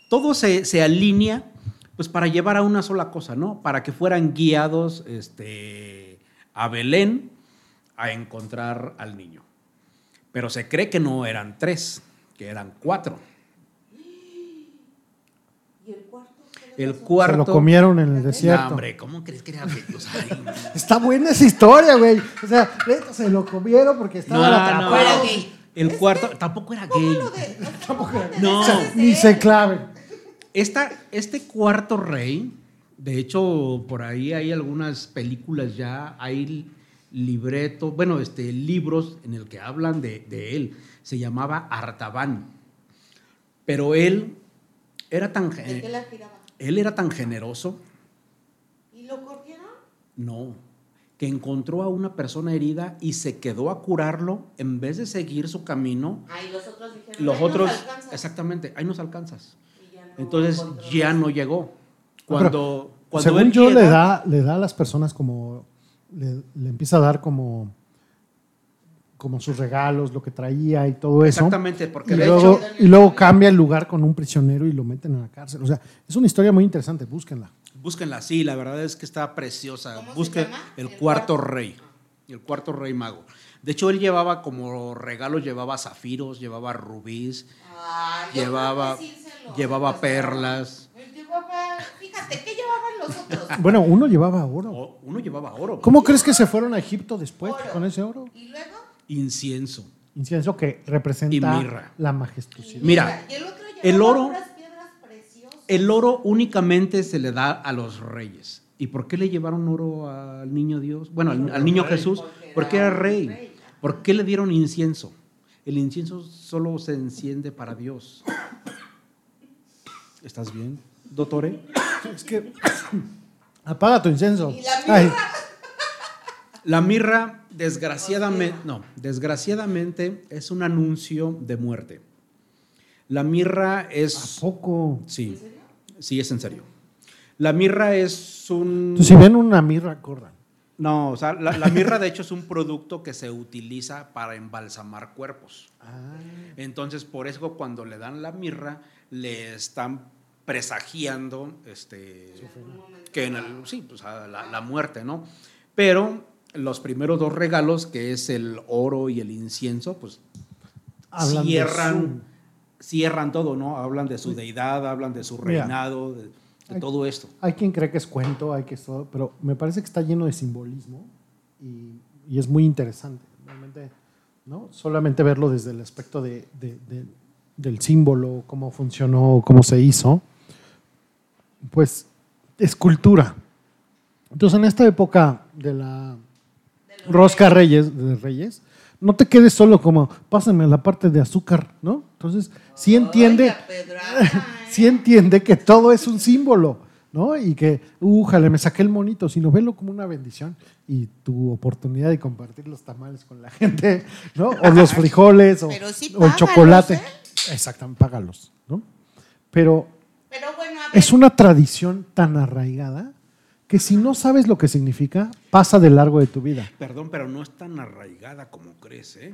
todo se, se alinea pues para llevar a una sola cosa, ¿no? Para que fueran guiados este, a Belén a encontrar al niño. Pero se cree que no eran tres, que eran cuatro.
¿Y el cuarto? ¿Qué le
El cuarto...
Se lo comieron en el
No,
desierto.
hombre, ¿cómo crees que era? O sea,
Está buena esa historia, güey. O sea, se lo comieron porque
no,
estaban
no,
atrapados.
Era gay.
el cuarto tampoco era gay.
De-
Tampoco era-
No.
O sea, ni se clave.
Esta, este cuarto rey, de hecho, por ahí hay algunas películas ya, hay libretos, bueno, este, libros en el que hablan de, de él. Se llamaba Artaban. Pero él era tan,
¿De qué
ge-
la giraba?
Él era tan generoso,
¿Y lo corrieron?
no, que encontró a una persona herida y se quedó a curarlo en vez de seguir su camino.
Ahí los otros dijeron.
Los
"Ay, nos
otros,
alcanza".
exactamente, ahí nos alcanzas.
Y ya no
Entonces ya no llegó. Cuando, cuando
Según
él
yo, le da, le da a las personas como. Le, le empieza a dar como. Como sus regalos, lo que traía y todo eso.
Exactamente, porque
Y
de
luego,
hecho,
y luego cambia el lugar con un prisionero y lo meten en la cárcel. O sea, es una historia muy interesante, búsquenla.
búsquenla, sí, la verdad es que está preciosa.
¿Cómo se
Busquen el,
El
cuarto
cuarto.
rey, el cuarto rey mago. De hecho, él llevaba como regalos, llevaba zafiros, llevaba rubíes, llevaba, llevaba perlas,
Llevaba, fíjate, ¿qué llevaban los otros? [LAUGHS]
Bueno, uno llevaba oro.
o- uno llevaba oro,
¿Cómo crees que se fueron a Egipto después
Oro.
con ese oro?
Y luego,
incienso.
Incienso que representa
Y mirra.
la majestuosidad.
Mira,
el otro llevaba
el oro-
puras piedras preciosas.
El oro únicamente se le da a los reyes. ¿Y por qué le llevaron oro al niño Dios? Bueno, al, al niño Jesús,
Porque era
rey. ¿Por qué le dieron incienso? El incienso solo se enciende para Dios. ¿Estás bien, doctore?
Es que. [COUGHS] Apaga tu incienso.
Y la
Ay,
mirra.
La mirra, desgraciadamente, no, desgraciadamente es un anuncio de muerte. La mirra
¿A
es,
poco?
sí, sí es en serio. La mirra es un,
si ven una mirra, corran.
no, o sea, la, la mirra de hecho es un producto que se utiliza para embalsamar cuerpos. Entonces, por eso cuando le dan la mirra, le están presagiando este, que en el, sí, pues, a la, la muerte, ¿no? Pero los primeros dos regalos, que es el oro y el incienso, pues
Hablan
cierran, cierran todo, ¿no? Hablan de su deidad, hablan de su
Mira.
reinado, de, todo esto.
Hay quien cree que es cuento, hay que todo, pero me parece que está lleno de simbolismo y, y es muy interesante. Realmente, ¿no? Solamente verlo desde el aspecto de- del símbolo, cómo funcionó, cómo se hizo, pues es cultura. Entonces, en esta época de la rosca reyes, de reyes, no te quedes solo como, pásame la parte de azúcar, ¿no? Entonces, sí entiende,
pedrada, [LAUGHS] ¿eh?
sí entiende que todo es un símbolo, ¿no? Y que, újale, me saqué el monito, sino velo como una bendición y tu oportunidad de compartir los tamales con la gente, ¿no? O los frijoles, o,
Pero sí
o el chocolate.
¿eh?
Exactamente, págalos, ¿no? Pero
Pero bueno, a ver,
es una tradición tan arraigada que si no sabes lo que significa, pasa de largo de tu vida.
Perdón, pero no es tan arraigada como crees, ¿eh?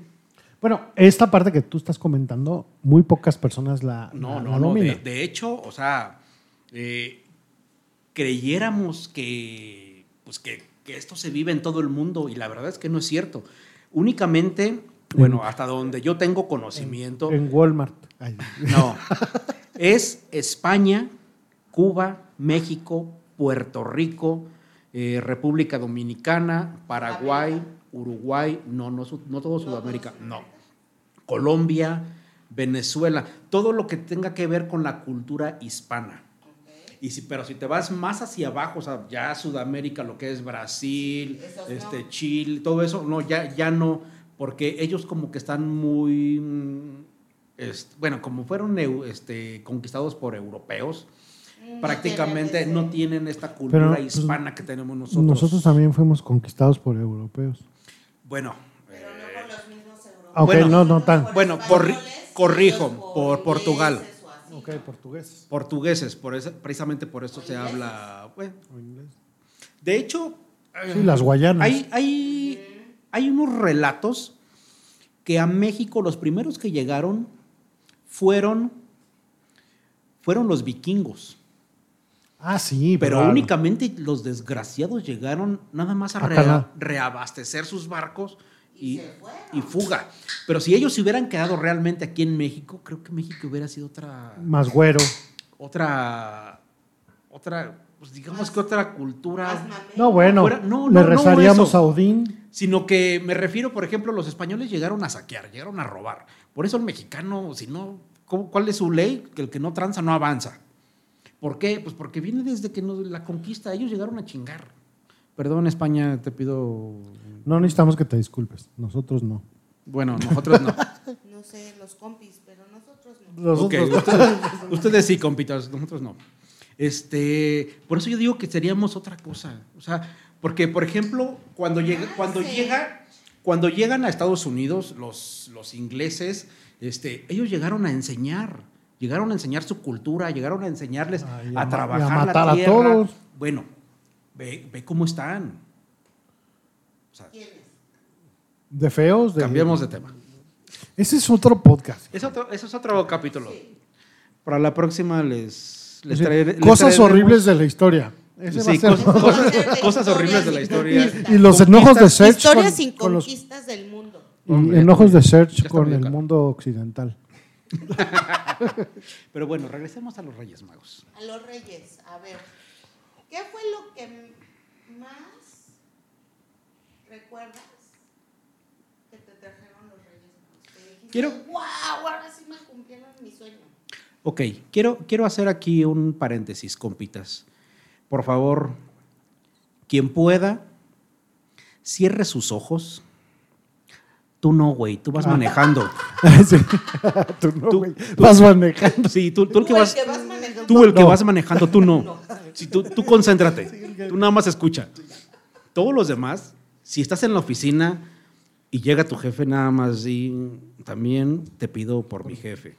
Bueno, esta parte que tú estás comentando, muy pocas personas la,
No,
la-
no,
la
no. De, de hecho, o sea, eh, creyéramos que, pues que, que esto se vive en todo el mundo y la verdad es que no es cierto. Únicamente, bueno, hasta donde yo tengo conocimiento,
En Walmart. Ay,
no, es España, Cuba, México, Puerto Rico, eh, República Dominicana, Paraguay, Uruguay, no, no, no todo Sudamérica, no. Colombia, Venezuela, todo lo que tenga que ver con la cultura hispana. Y si, pero si te vas más hacia abajo, o sea, ya Sudamérica, lo que es Brasil,
Esos
este,
no.
Chile, todo eso, no, ya, ya no, porque ellos como que están muy, mm, bueno, como fueron este, conquistados por europeos, prácticamente no tienen esta cultura
Pero, pues,
hispana que tenemos nosotros.
Nosotros también fuimos conquistados por europeos.
Bueno,
Pero no por los mismos europeos.
Ah, ok,
Bueno,
no, no tan.
Bueno, corrijo, por Portugal.
Ok, portugués
portugueses, por eso, precisamente por eso se
ingleses.
habla, bueno,
o inglés.
de hecho, eh,
Sí, las guayanas.
Hay, hay, hay unos relatos que a México los primeros que llegaron fueron, fueron los vikingos.
Ah, sí,
Pero
claro.
únicamente los desgraciados llegaron nada más a
Ah,
rea- reabastecer sus barcos
Y
y,
se fueron.
y fuga. Pero si ellos se hubieran quedado realmente aquí en México, creo que México hubiera sido otra,
Más güero.
otra, otra, pues digamos que otra cultura.
No, bueno,
Fuera- no,
le
no, no
rezaríamos a Odín.
Sino que me refiero, por ejemplo, los españoles llegaron a saquear, llegaron a robar. Por eso el mexicano, si no, ¿cómo- ¿cuál es su ley? Que el que no tranza no avanza. ¿Por qué? Pues porque viene desde que nos- la conquista, ellos llegaron a chingar. Perdón, España, te pido.
No necesitamos que te disculpes. Nosotros no.
Bueno, nosotros no. [LAUGHS]
No sé, los compis, pero nosotros no.
Ustedes, ustedes sí, compitas, nosotros no. Este, por eso yo digo que seríamos otra cosa. O sea, porque, por ejemplo, cuando llega,
Ah,
cuando
sí.
llega, cuando llegan a Estados Unidos, los, los ingleses, este, ellos llegaron a enseñar, llegaron a enseñar su cultura, llegaron a enseñarles
Ay,
a,
a
trabajar
y a matar
la
a
tierra.
todos.
Bueno, ve, ve cómo están. O sea,
¿Quiénes?
De feos. De...
cambiamos de tema.
Ese es otro podcast.
Es otro, eso es otro capítulo. Para la próxima les, les
Sí,
traeré- les
Cosas
traeremos-
horribles de la historia. Ese va a
Sí,
ser-
cosas, cosas- [LAUGHS] cosas horribles de la historia.
Y los enojos de Search
Historias
con,
sin
con los
conquistas del mundo.
Hombre,
enojos de Search con el mundo occidental. [LAUGHS]
Pero bueno, regresemos a los Reyes Magos.
A los reyes, a ver. ¿Qué fue lo que más recuerdas que te trajeron los reyes magos? Que dijiste,
Quiero-
wow, ahora sí me cumplieron mi sueño.
Ok, quiero, quiero hacer aquí un paréntesis, compitas. Por favor, quien pueda, cierre sus ojos. Tú no, güey, tú vas manejando. [LAUGHS]
Sí. tú no,
Tú-
güey. Vas manejando.
Sí, tú, tú el que vas,
manejando.
tú el que
No.
vas manejando, tú no. [LAUGHS] Sí, tú, tú concéntrate. Tú nada más escucha. Todos los demás, si estás en la oficina y llega tu jefe, nada más y también te pido por mi jefe.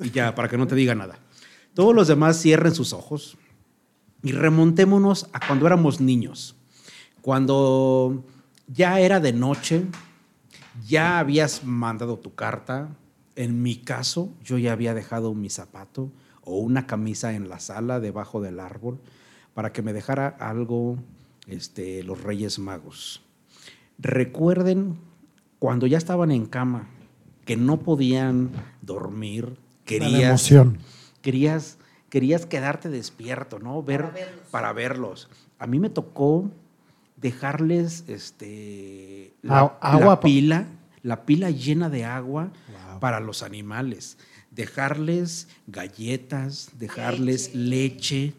Y ya, para que no te diga nada. Todos los demás cierren sus ojos y remontémonos a cuando éramos niños. Cuando ya era de noche, ya habías mandado tu carta. En mi caso, yo ya había dejado mi zapato o una camisa en la sala debajo del árbol para que me dejara algo este, los Reyes Magos. Recuerden cuando ya estaban en cama, que no podían dormir,
La
querías,
emoción.
querías, querías quedarte despierto, ¿no? Ver,
Para verlos.
para verlos. A mí me tocó dejarles este, la,
agua
la pila, la pila llena de agua
Wow.
para los animales. Dejarles galletas, dejarles leche,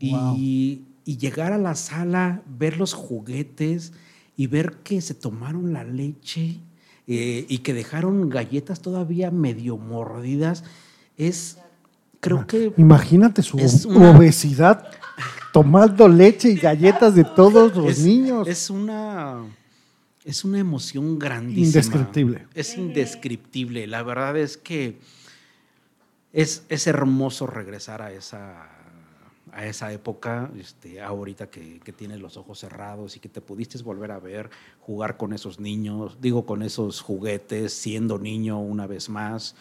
y,
Wow.
y llegar a la sala, ver los juguetes y ver que se tomaron la leche eh, y que dejaron galletas todavía medio mordidas, es, creo que
Imagínate su
Es una-
obesidad tomando leche y galletas de todos los
es,
niños.
es una es una emoción grandísima.
Indescriptible.
Es indescriptible. La verdad es que es, es hermoso regresar a esa, a esa época, este, ahorita que, que tienes los ojos cerrados y que te pudiste volver a ver, jugar con esos niños, digo, con esos juguetes, siendo niño una vez más,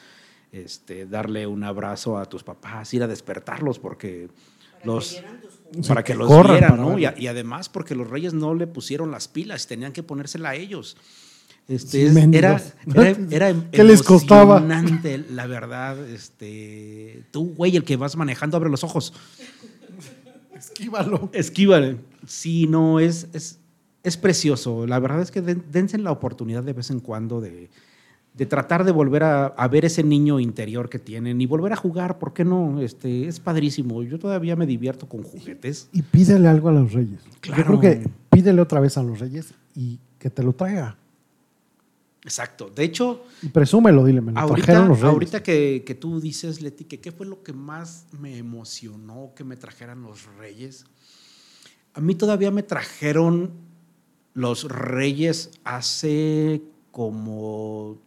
este, darle un abrazo a tus papás, ir a despertarlos porque
Para
los
que
para que
que
los
corran
vieran, ¿no? Y, además porque los reyes no le pusieron las pilas, tenían que ponérsela a ellos. Este,
Sí,
es- era, era, [LAUGHS] era
¿Qué les costaba?
emocionante, la verdad. Este, tú, güey, el que vas manejando, abre los ojos.
Esquívalo.
Esquívale. Sí, no, es, es, es precioso. La verdad es que den- dense la oportunidad de vez en cuando de, de tratar de volver a, a ver ese niño interior que tienen y volver a jugar, ¿por qué no? Este, es padrísimo. Yo todavía me divierto con juguetes.
Y pídele algo a los reyes.
Claro.
Yo creo que pídele otra vez a los reyes y que te lo traiga.
Exacto. De hecho,
Y presúmelo, dile, me lo
ahorita,
trajeron los reyes.
ahorita que, que tú dices, Leti, que qué fue lo que más me emocionó que me trajeran los reyes. A mí todavía me trajeron los reyes hace como,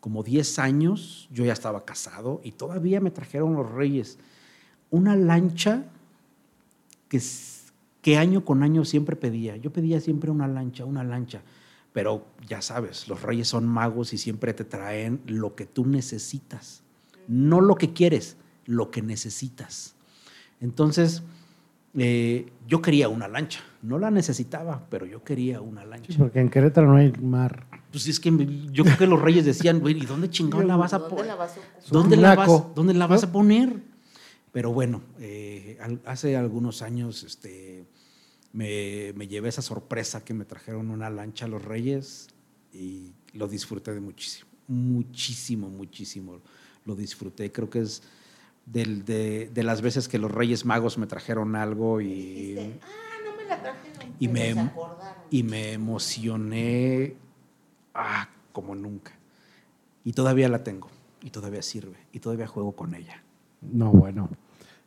como 10 años. Yo ya estaba casado y todavía me trajeron los reyes. Una lancha que, año con año siempre pedía. Yo pedía siempre una lancha, una lancha. Pero ya sabes, los reyes son magos y siempre te traen lo que tú necesitas. No lo que quieres, lo que necesitas. Entonces, eh, yo quería una lancha. No la necesitaba, pero yo quería una lancha.
Sí, porque en Querétaro no hay mar.
Pues es que me- yo creo que los reyes decían, güey, ¿y dónde chingón la vas a
¿Dónde
poner?
la vas a ocupar?
¿Dónde la, vas, dónde la vas a poner? Pero bueno, eh, al- hace algunos años este, me, me llevé esa sorpresa que me trajeron una lancha a los Reyes y lo disfruté de muchísimo, muchísimo, muchísimo. Lo disfruté. Creo que es del- de, de las veces que los Reyes Magos me trajeron algo y,
Dijiste, ah, no me la trajeron.
y me-
acordaron.
y me emocioné ah, como nunca. Y todavía la tengo, y todavía sirve, y todavía juego con ella.
No, bueno.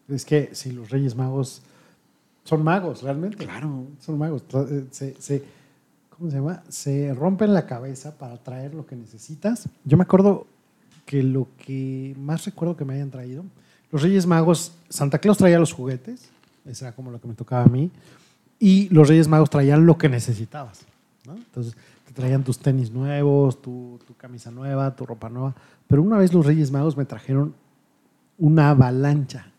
Es que si los Reyes Magos son magos, realmente.
Claro.
Son magos. Eh, Se, se- ¿Cómo se llama? Se rompen la cabeza para traer lo que necesitas. Yo me acuerdo que lo que más recuerdo que me hayan traído, los Reyes Magos, Santa Claus traía los juguetes, eso era como lo que me tocaba a mí, y los Reyes Magos traían lo que necesitabas. ¿no? Entonces, te traían tus tenis nuevos, tu, tu camisa nueva, tu ropa nueva. Pero una vez los Reyes Magos me trajeron una avalancha.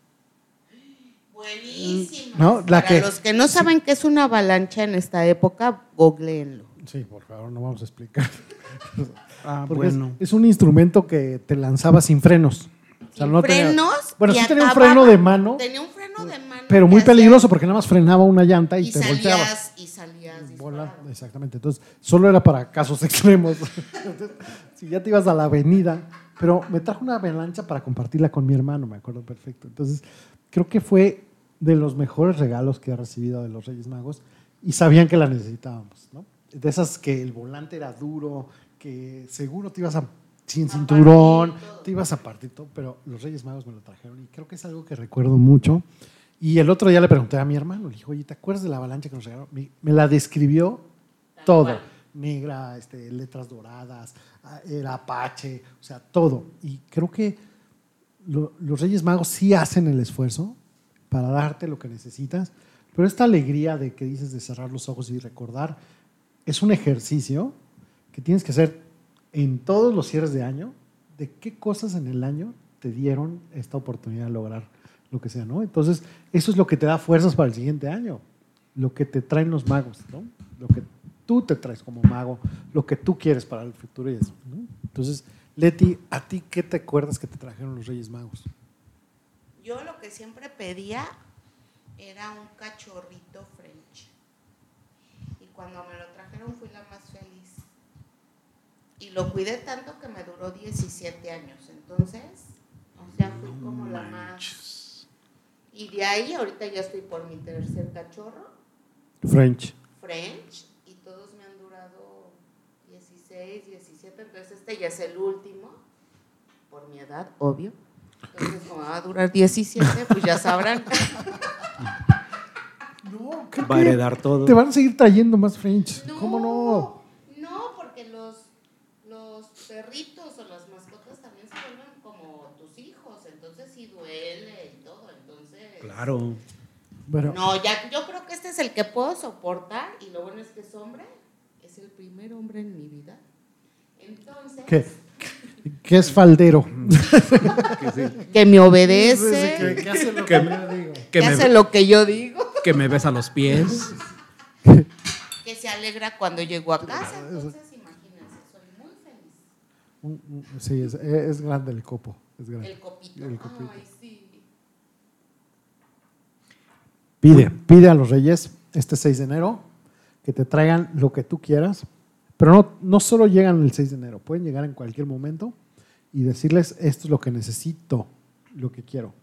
Buenísima.
No,
Para
que-
los que no saben qué es una avalancha en esta época, googleenlo.
Sí, por favor, no vamos a explicar.
Ah, [LAUGHS]
Porque es- es, un instrumento que te lanzaba sin frenos. O sea,
Sin
no tenía-
frenos.
bueno,
y
sí tenía un freno de mano,
Tenía un freno de mano.
pero muy peligroso porque nada más frenaba una llanta y,
Y
te volteabas.
salías, y salías
Bola, exactamente. Entonces, solo era para casos [LAUGHS] extremos. Entonces, si ya te ibas a la avenida, pero me trajo una avalancha para compartirla con mi hermano, me acuerdo perfecto. Entonces, creo que fue de los mejores regalos que he recibido de los Reyes Magos y sabían que la necesitábamos, ¿no? De esas que el volante era duro, que seguro te ibas a sin cinturón, te ibas a partir todo, pero los Reyes Magos me lo trajeron y creo que es algo que recuerdo mucho. Y el otro día le pregunté a mi hermano, le dije, oye, ¿te acuerdas de la avalancha que nos regalaron? Me, me la describió todo. Negra, este, letras doradas, el apache, o sea, todo. Y creo que lo- los Reyes Magos sí hacen el esfuerzo para darte lo que necesitas, pero esta alegría de que dices de cerrar los ojos y recordar es un ejercicio que tienes que hacer en todos los cierres de año, de qué cosas en el año te dieron esta oportunidad de lograr lo que sea, ¿no? Entonces, eso es lo que te da fuerzas para el siguiente año, lo que te traen los magos, ¿no? Lo que tú te traes como mago, lo que tú quieres para el futuro y eso. Entonces, Leti, ¿a ti qué te acuerdas que te trajeron los Reyes Magos?
Yo lo que siempre pedía era un cachorrito French. Y cuando me lo trajeron fui la más feliz. Y lo cuidé tanto que me duró 17 años. Entonces, o sea, fui como la más... Y de ahí ahorita ya estoy por mi tercer cachorro,
French.
French, y todos me han durado 16, 17, entonces este ya es el último, por mi edad, obvio. Entonces, como va a durar 17, pues ya sabrán. [LAUGHS]
No, creo
Va a heredar todo.
te van a seguir trayendo más French. ¿Cómo no?
No, porque los perritos o las mascotas también se vuelven como tus hijos, entonces sí duele y todo, entonces...
Claro.
Bueno,
No, ya, yo creo que este es el que puedo soportar y lo bueno es que es hombre, es el primer hombre en mi vida. Entonces,
¿qué? ¿Qué es faldero?
que me obedece,
¿Qué, qué hace lo
Que-
que yo digo?
Que
que
me,
hace lo que yo digo,
que me besa los pies.
que se alegra cuando llego a casa. Entonces, imagínense, soy muy feliz.
Un- un- Sí, es, es grande el copo. Es grande.
El copito.
El copito.
Ay, sí.
Pide, pide a los reyes este 6 de enero que te traigan lo que tú quieras, pero no, no solo llegan el 6 de enero, pueden llegar en cualquier momento y decirles esto es lo que necesito, lo que quiero.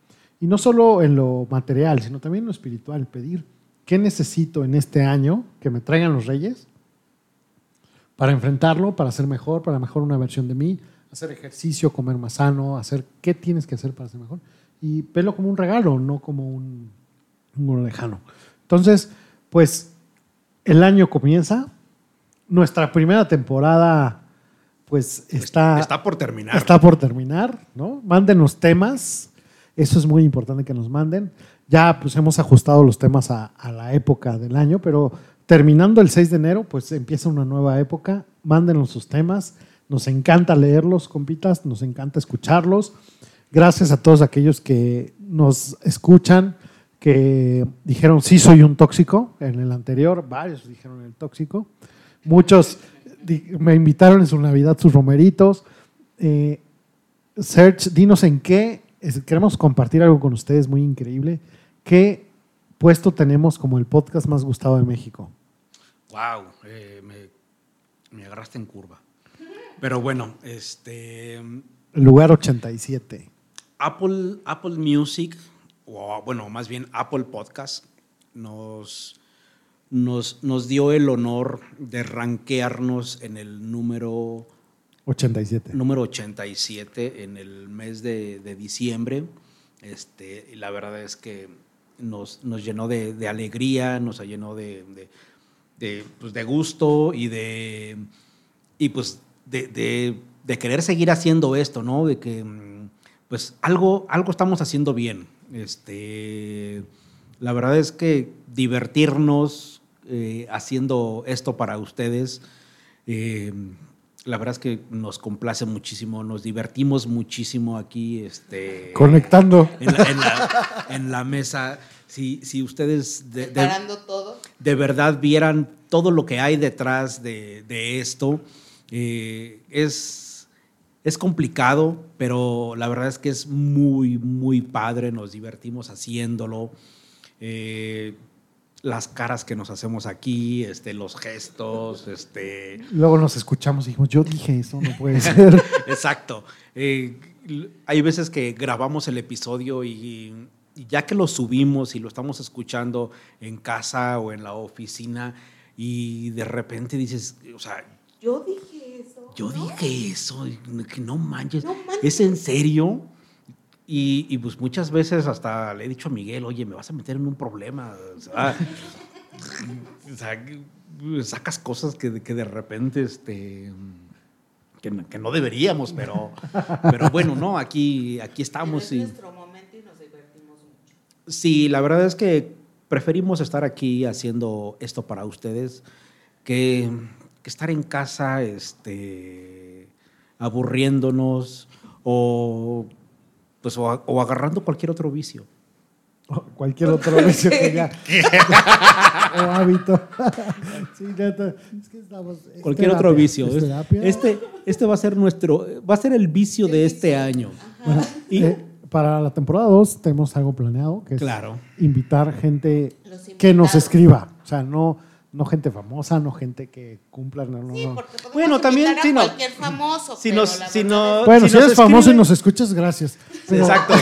Y no solo en lo material, sino también en lo espiritual, pedir qué necesito en este año que me traigan los reyes para enfrentarlo, para ser mejor, para mejor una versión de mí, hacer ejercicio, comer más sano, hacer qué tienes que hacer para ser mejor. Y verlo como un regalo, no como un, un lejano. Entonces, pues el año comienza. Nuestra primera temporada, pues está,
Está por terminar.
está por terminar, ¿no? Mándenos temas. Eso es muy importante que nos manden. Ya pues hemos ajustado los temas a, a la época del año, pero terminando el 6 de enero, pues empieza una nueva época. Mándenos sus temas. Nos encanta leerlos, compitas. Nos encanta escucharlos. Gracias a todos aquellos que nos escuchan, que dijeron sí soy un tóxico en el anterior. Varios dijeron el tóxico. Muchos me invitaron en su Navidad sus romeritos. Eh, Serge, dinos en qué queremos compartir algo con ustedes muy increíble. ¿Qué puesto tenemos como el podcast más gustado de México?
Wow, me, me agarraste en curva. Pero bueno, este
lugar 87.
Apple, Apple Music, o bueno, más bien Apple Podcast, nos, nos, nos dio el honor de rankearnos en el número
87.
número 87 en el mes de, de diciembre. Este, y la verdad es que nos, nos llenó de, de alegría, nos llenó de, de, de, pues, de gusto y de, y pues de, de- querer seguir haciendo esto, ¿no? De que mm, pues algo, algo estamos haciendo bien. Este, la verdad es que divertirnos eh, haciendo esto para ustedes. eh, la verdad es que nos complace muchísimo, nos divertimos muchísimo aquí. Este,
Conectando.
en la, en la- en la mesa. Si, si ustedes de, de-
Preparando todo.
de verdad vieran todo lo que hay detrás de, de esto, eh, es, es complicado, pero la verdad es que es muy, muy padre, nos divertimos haciéndolo. Eh, las caras que nos hacemos aquí, este, los gestos, este,
Luego nos escuchamos y dijimos, yo dije eso, no puede ser. [LAUGHS]
Exacto. Eh, hay veces que grabamos el episodio y, y ya que lo subimos y lo estamos escuchando en casa o en la oficina y de repente dices, o sea,
Yo dije eso.
yo
¿no?
dije eso, que no manches,
No manches.
¿es en serio? Y, y, pues muchas veces hasta le he dicho a Miguel, oye, me vas a meter en un problema. O sea, [LAUGHS] o sea, que sacas cosas que, que de repente, este, que, no- que no deberíamos, pero, pero bueno, no, aquí, aquí estamos.
es
y-
nuestro momento y nos divertimos mucho.
Sí, la verdad es que preferimos estar aquí haciendo esto para ustedes que, que estar en casa este, aburriéndonos o, pues, o, a- o agarrando cualquier otro vicio.
O cualquier otro vicio que ya. [LAUGHS] [LAUGHS] o hábito. [LAUGHS] sí, neta, es que estamos. es
Cualquier
terapia,
otro vicio.
es.
Este, este va a ser nuestro, va a ser el vicio de este año.
Bueno,
Y-
eh, para la temporada 2 tenemos algo planeado, que es
Claro.
invitar gente que nos escriba. O sea, no, no gente famosa, no gente que cumpla. No, no,
Sí,
no.
porque podemos
Bueno, también,
a
no.
cualquier famoso.
Si nos- si no-
es-
Bueno,
si
eres famoso y nos escuchas, gracias. Pero-
Exacto.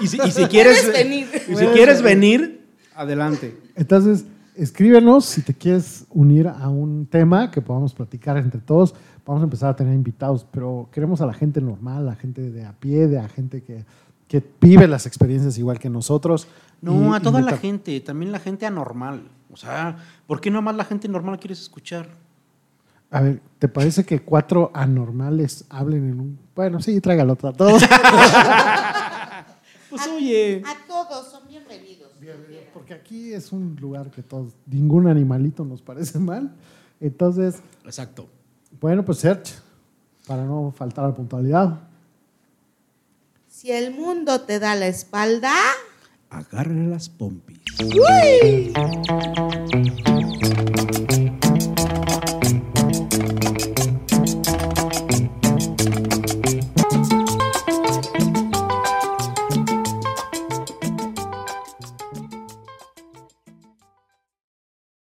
Y si, y si quieres,
Puedes venir.
y si quieres
venir.
adelante.
Entonces, escríbenos si te quieres unir a un tema que podamos platicar entre todos. Vamos a empezar a tener invitados, pero queremos a la gente normal, a la gente de a pie, de a gente que, que vive las experiencias igual que nosotros.
No,
Y
a toda la gente, también la gente anormal. O sea, ¿por qué nomás la gente normal quieres escuchar?
A ver, ¿te parece que cuatro anormales hablen en un... Bueno, sí, tráigalo a todos. [LAUGHS]
Pues oye,
A todos son bienvenidos.
Porque aquí es un lugar que todos, ningún animalito nos parece mal. Entonces,
exacto.
bueno, pues Serge, para no faltar a la puntualidad.
Si el mundo te da la espalda,
Agarra las pompis.
Whee!